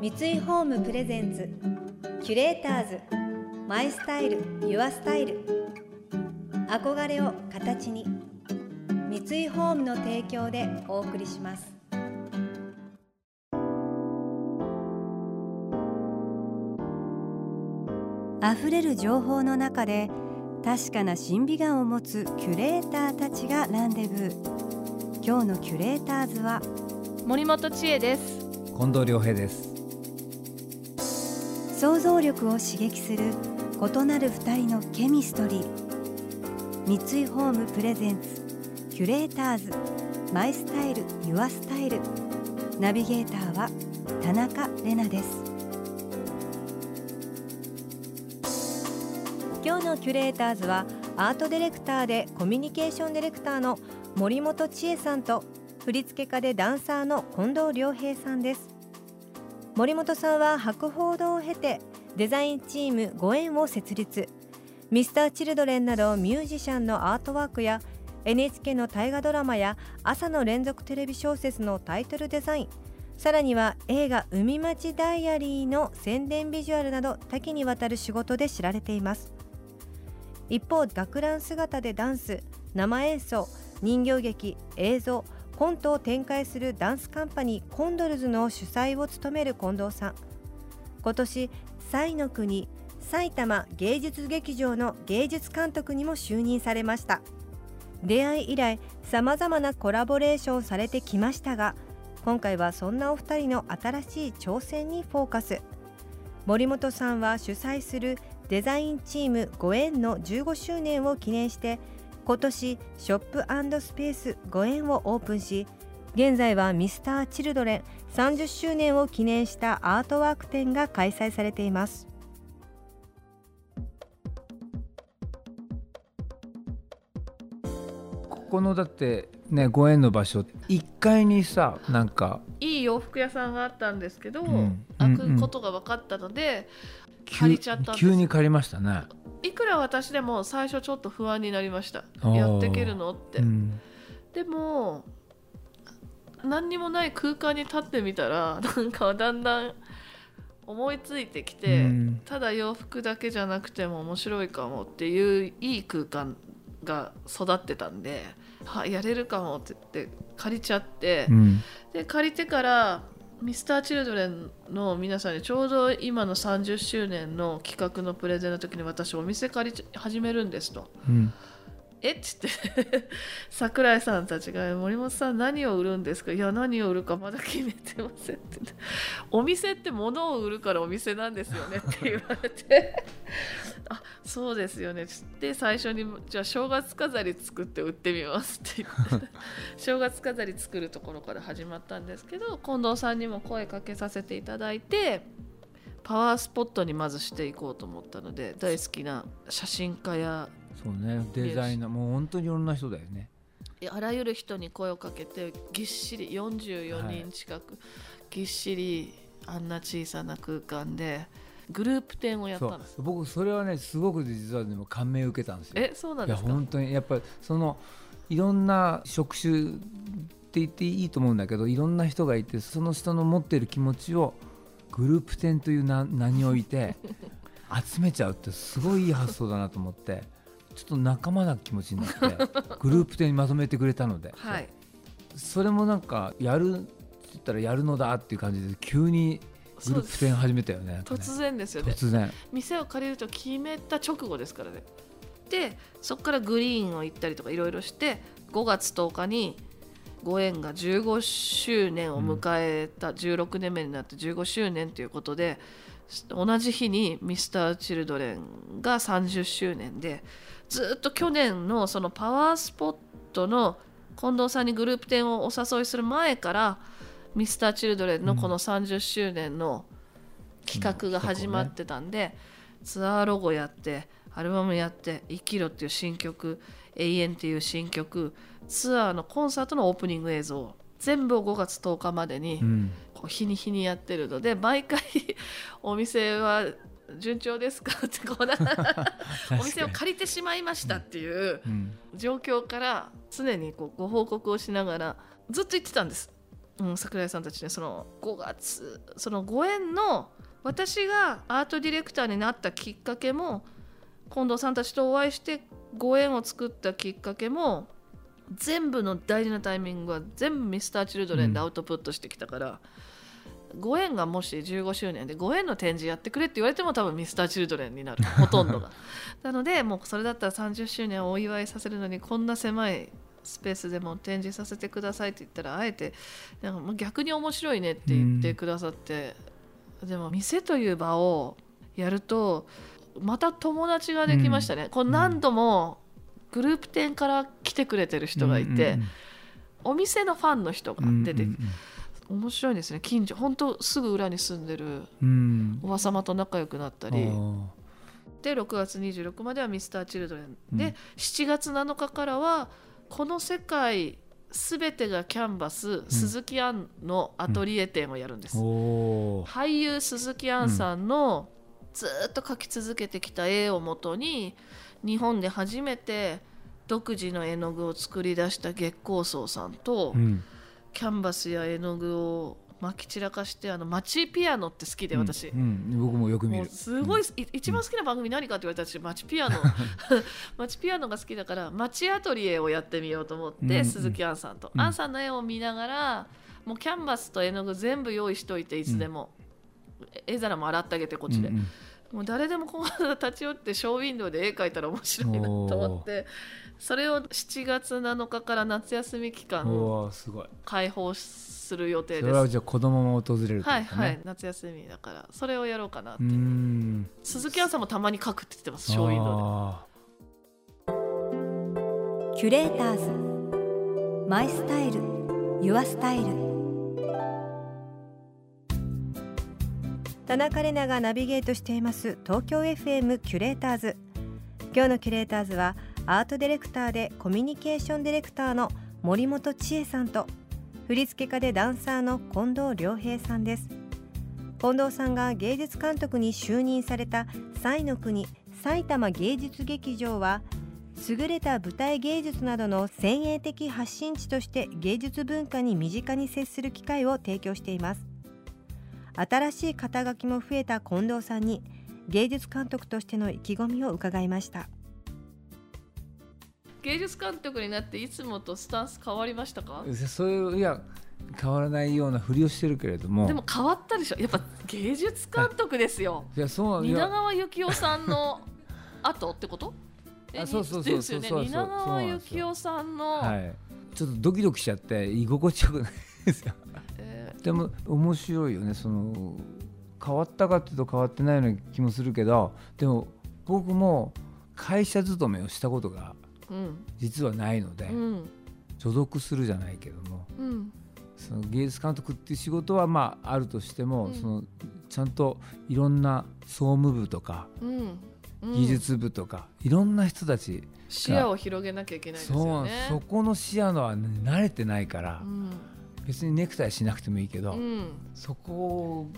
三井ホームプレゼンツキュレーターズマイスタイルユアスタイル。憧れを形に三井ホームの提供でお送りします。溢れる情報の中で確かな審美眼を持つキュレーターたちがランデブー。今日のキュレーターズは森本千恵です。近藤良平です。想像力を刺激する異なる二人のケミストリー。三井ホームプレゼンツキュレーターズ。マイスタイルユアスタイル。ナビゲーターは田中れなです。今日のキュレーターズはアートディレクターでコミュニケーションディレクターの森本千恵さんと振付家でダンサーの近藤良平さんです。森本さんは博報堂を経てデザインチームご縁を設立。ミスターチルドレンなどミュージシャンのアートワークや NHK の大河ドラマや朝の連続テレビ小説のタイトルデザイン。さらには映画「海町ダイアリー」の宣伝ビジュアルなど多岐にわたる仕事で知られています。一方学ラン姿でダンス生演奏人形劇映像コントを展開するダンスカンパニーコンドルズの主催を務める近藤さん。今年西の国埼玉芸術劇場の芸術監督にも就任されました。出会い以来さまざまなコラボレーションされてきましたが今回はそんなお二人の新しい挑戦にフォーカス。森本さんは主催するデザインチームご縁の15周年を記念して今年ショップスペースご縁をオープンし現在はミスターチルドレン30周年を記念したアートワーク展が開催されています。ここのだってねご縁の場所1階にさなんかいい洋服屋さんがあったんですけど、ん。開くことが分かったので、借りちゃったんです急に借りましたね。いくら私でも最初ちょっと不安になりました。やっていけるのって、うん。でも何にもない空間に立ってみたら なんかだんだん思いついてきて、うん。ただ洋服だけじゃなくても面白いかもっていういい空間が育ってたんで、はやれるかもって言って借りちゃって、うん。で借りてからミスターチルドレンの皆さんにちょうど今の30周年の企画のプレゼンの時に私お店借り始めるんですと。うんえ？っつって。桜井さんたちが「森本さん何を売るんですか?」「いや何を売るかまだ決めてません」って。言って「お店って物を売るからお店なんですよね」って言われて「あそうですよね」つって最初に「じゃあ正月飾り作って売ってみます」って言って。正月飾り作るところから始まったんですけど近藤さんにも声かけさせていただいてパワースポットにまずしていこうと思ったので大好きな写真家やそうね。デザイナーもう本当にいろんな人だよね。あらゆる人に声をかけてぎっしり44人近く、ぎっしりあんな小さな空間でグループ展をやっそたんですう。僕それはねすごく実はでも感銘を受けたんですよ。えそうなんですか？本当にやっぱりそのいろんな職種って言っていいと思うんだけどいろんな人がいてその人の持っている気持ちをグループ展という名名において 集めちゃうってすごいいい発想だなと思ってちょっと仲間な気持ちになってグループ展にまとめてくれたので、はい。それもなんかやるって言ったらやるのだっていう感じで急にグループ展始めたよね突然ですよね。突然。店を借りると決めた直後ですからね。でそこからグリーンを行ったりとかいろいろして5月10日にご縁が15周年を迎えた、16年目になって15周年ということで同じ日にミスターチルドレンが30周年でずっと去年のそのパワースポットの近藤さんにグループ展をお誘いする前からミスターチルドレンのこの30周年の企画が始まってたんで、ツアーロゴやってアルバムやって「生きろ」っていう新曲「永遠」っていう新曲ツアーのコンサートのオープニング映像全部を5月10日までにうん。こう日に日にやってるので毎回 お店は順調ですかってこうな お店を借りてしまいましたっていううん。状況から常にこうご報告をしながらずっと言ってたんです。うん、桜井さんたちねその5月そのご縁の私がアートディレクターになったきっかけも近藤さんたちとお会いしてご縁を作ったきっかけも全部の大事なタイミングは全部ミスターチルドレンでアウトプットしてきたから、ご縁がもし15周年でご縁の展示やってくれって言われても多分ミスターチルドレンになる。ほとんどが。なのでもうそれだったら30周年をお祝いさせるのにこんな狭いスペースでも展示させてくださいって言ったらあえてなんか逆に面白いねって言ってくださって、でも店という場をやるとまた友達ができましたね、こう何度もグループ展から来てくれてる人がいて、お店のファンの人が出て、面白いですね。近所本当すぐ裏に住んでるうん。おば様と仲良くなったり。うんで6月26まではミスターチルドレン。うん。で、7月7日からはこの世界すべてがキャンバス、鈴木杏のアトリエ展をやるんです、おー。俳優鈴木杏さんのずーっと描き続けてきた絵をもとに日本で初めて独自の絵の具を作り出した月光荘さんと、うん。キャンバスや絵の具をまき散らかしてあのマチピアノって好きで私、うんうん。僕もよく見る。すごい、い一番好きな番組何かって言われたら私マチピアノ。マチピアノが好きだからマチアトリエをやってみようと思って、うん。うん鈴木杏さんと、うん。杏さんの絵を見ながらもうキャンバスと絵の具全部用意しといていつでも、絵皿も洗ってあげてこっちで、うんうんもう誰でもこう立ち寄ってショーウィンドウで絵描いたら面白いなと思ってそれを7月7日から夏休み期間おーすごい。開放する予定それですはじゃあ子供も訪れるね。はいはい夏休みだからそれをやろうかなってう。ーん。鈴木杏さんもたまに書くって言ってますショーウィンドウで。あキュレーターズ。 My style。Your style 田中れながナビゲートしています。東京 FM キュレーターズ。今日のキュレーターズはアートディレクターでコミュニケーションディレクターの森本千絵さんと振付家でダンサーの近藤良平さんです。近藤さんが芸術監督に就任された彩の国埼玉芸術劇場は優れた舞台芸術などの先鋭的発信地として芸術文化に身近に接する機会を提供しています。新しい肩書きも増えた近藤さんに芸術監督としての意気込みを伺いました。芸術監督になっていつもとスタンス変わりましたか？ーそういういや変わらないようなふりをしてるけれども。でも変わったでしょ？やっぱ芸術監督ですよ。いやそうなんい蜷や川幸雄さんの 後ってこと？えあそうそうそうですよね。そうそうそう蜷川幸雄さんの、はい。ちょっとドキドキしちゃって居心地よくないですよ。えでも面白いよね。その変わったかっていうと変わってないような気もするけどでも僕も会社勤めをしたことが実はないので、うん。所属するじゃないけどもうん。その芸術監督っていう仕事はまああるとしても、うん。そのちゃんといろんな総務部とか技術部とか、いろんな人たち視野を広げなきゃいけないですよね。そこの視野のは慣れてないから、うん別にネクタイしなくてもいいけど、うん。そこ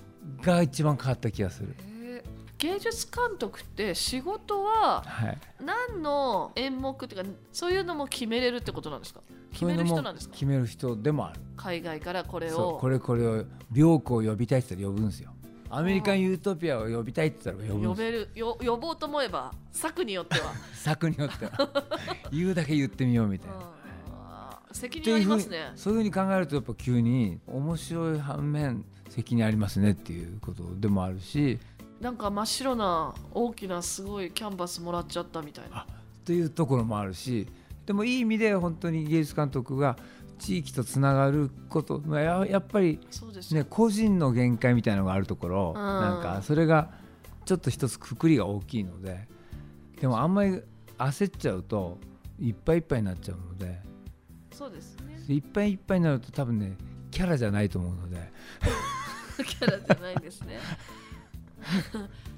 が一番変わった気がする。えー。芸術監督って仕事ははい、何の演目っていうかそういうのも決めれるってことなんですか？決める人なんですか？決める人でもある。海外からこれを。これこれを病子を呼びたいって言ったら呼ぶんですよ。アメリカンユートピアを呼びたいって言ったら呼ぶ呼べる。よ呼ぼうと思えば策によっては。作によっては。言うだけ言ってみようみたいな。あー責任ありますね。そういうふうに考えるとやっぱ急に面白い反面責任ありますねっていうことでもあるし。なんか真っ白な大きなすごいキャンバスもらっちゃったみたいな。あというところもあるし。でもいい意味で本当に芸術監督が地域とつながることまあややっぱりね個人の限界みたいなのがあるところ、うん。なんかそれがちょっと一つくくりが大きいのででもあんまり焦っちゃうといっぱいいっぱいになっちゃうのでそうですね。いっぱいいっぱいになると多分ねキャラじゃないと思うので。キャラじゃないですね。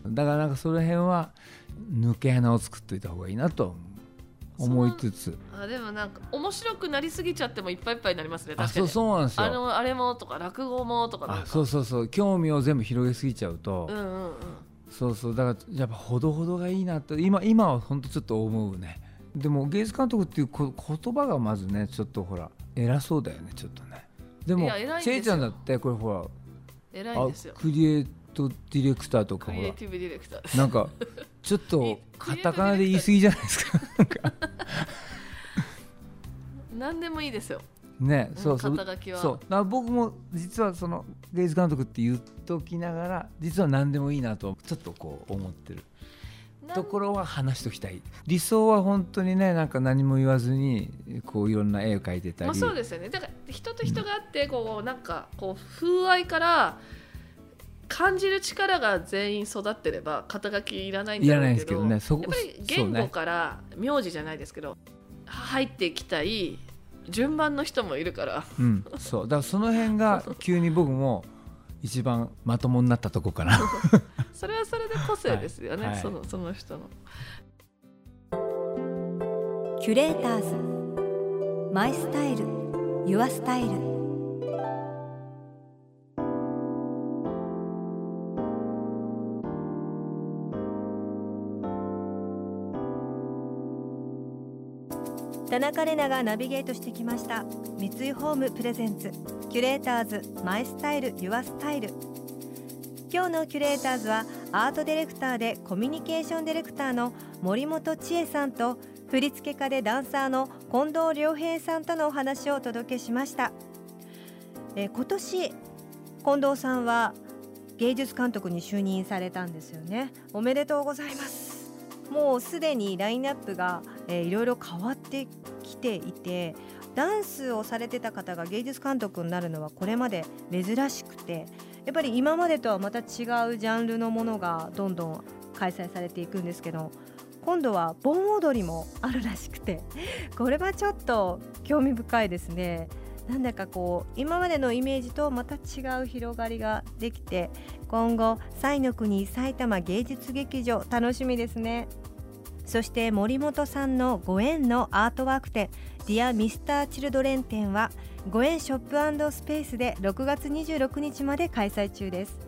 だからなんかその辺は抜け穴を作っといた方がいいなと思いつつ。あでもなんか面白くなりすぎちゃってもいっぱいいっぱいになりますね。あそう確かに。そうなんですよ。あのあれもとか落語もとかそうそうそう。興味を全部広げすぎちゃうと、うんうんうん。そうそう。だからやっぱほどほどがいいなと。今今は本当ちょっと思うねでも芸術監督っていうこ言葉がまずねちょっとほら偉そうだよねちょっとね。でもせいちゃんだってこれほらあ偉いんですよ。クリエイトディレクターとかクほらなんかちょっと カタカナで言い過ぎじゃないですか。何でもいいですよ。ねうんそうそう。そう。僕も実はその芸術監督って言っときながら実は何でもいいなとちょっとこう思ってるところは話しときたい。理想は本当にねなんか何も言わずにこういろんな絵を描いてたり、まあ、そうですよね。だから人と人があってこうなんかこう風合いから感じる力が全員育ってれば肩書きいらないんいらないだろうけどですけどね。そこやっぱり言語から名字じゃないですけど入ってきたい順番の人もいるから。うん、そう。だからその辺が 急に僕も一番まともになったとこかな。それはそれで個性ですよね、はい。はいそのその人の。キュレーターズ。マイスタイル。ユアスタイル田中れながナビゲートしてきました。三井ホームプレゼンツキュレーターズマイスタイルユアスタイル。今日のキュレーターズはアートディレクターでコミュニケーションディレクターの森本千恵さんと振付家でダンサーの近藤良平さんとのお話をお届けしました、え今年近藤さんは芸術監督に就任されたんですよね。おめでとうございます。もうすでにラインナップが、えーいろいろ変わってきていてダンスをされてた方が芸術監督になるのはこれまで珍しくてやっぱり今までとはまた違うジャンルのものがどんどん開催されていくんですけど今度は盆踊りもあるらしくてこれはちょっと興味深いですね。なんだかこう今までのイメージとまた違う広がりができて今後西の国埼玉芸術劇場楽しみですね。そして森本さんのご縁のアートワーク展「ディア・ミスター・チルドレン展はご縁ショップスペースで6月26日まで開催中です。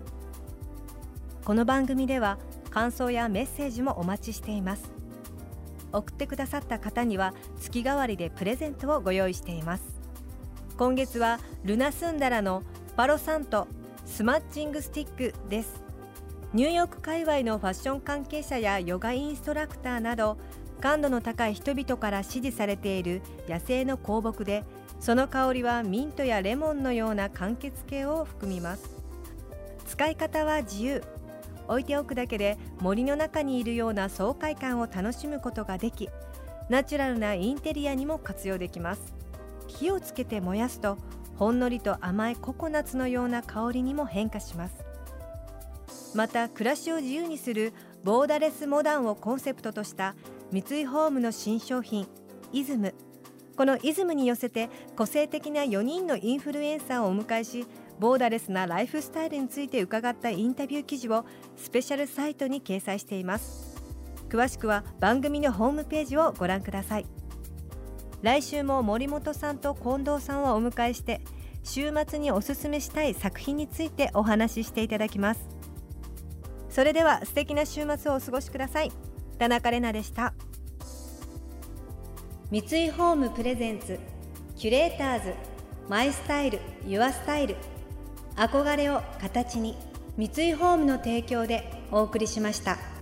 この番組では感想やメッセージもお待ちしています。送ってくださった方には月替わりでプレゼントをご用意しています。今月はルナスンダラのパロサントスマッチングスティックです。ニューヨーク界隈のファッション関係者やヨガインストラクターなど感度の高い人々から支持されている野生の香木でその香りはミントやレモンのような柑橘系を含みます。使い方は自由。置いておくだけで森の中にいるような爽快感を楽しむことができナチュラルなインテリアにも活用できます。火をつけて燃やすとほんのりと甘いココナッツのような香りにも変化します。また暮らしを自由にするボーダレスモダンをコンセプトとした三井ホームの新商品イズム。このイズムに寄せて個性的な4人のインフルエンサーをお迎えしボーダレスなライフスタイルについて伺ったインタビュー記事をスペシャルサイトに掲載しています。詳しくは番組のホームページをご覧ください。来週も森本さんと近藤さんをお迎えして週末におすすめしたい作品についてお話ししていただきます。それでは素敵な週末をお過ごしください。田中れなでした。三井ホームプレゼンツキュレーターズマイスタイルユアスタイル。憧れを形に三井ホームの提供でお送りしました。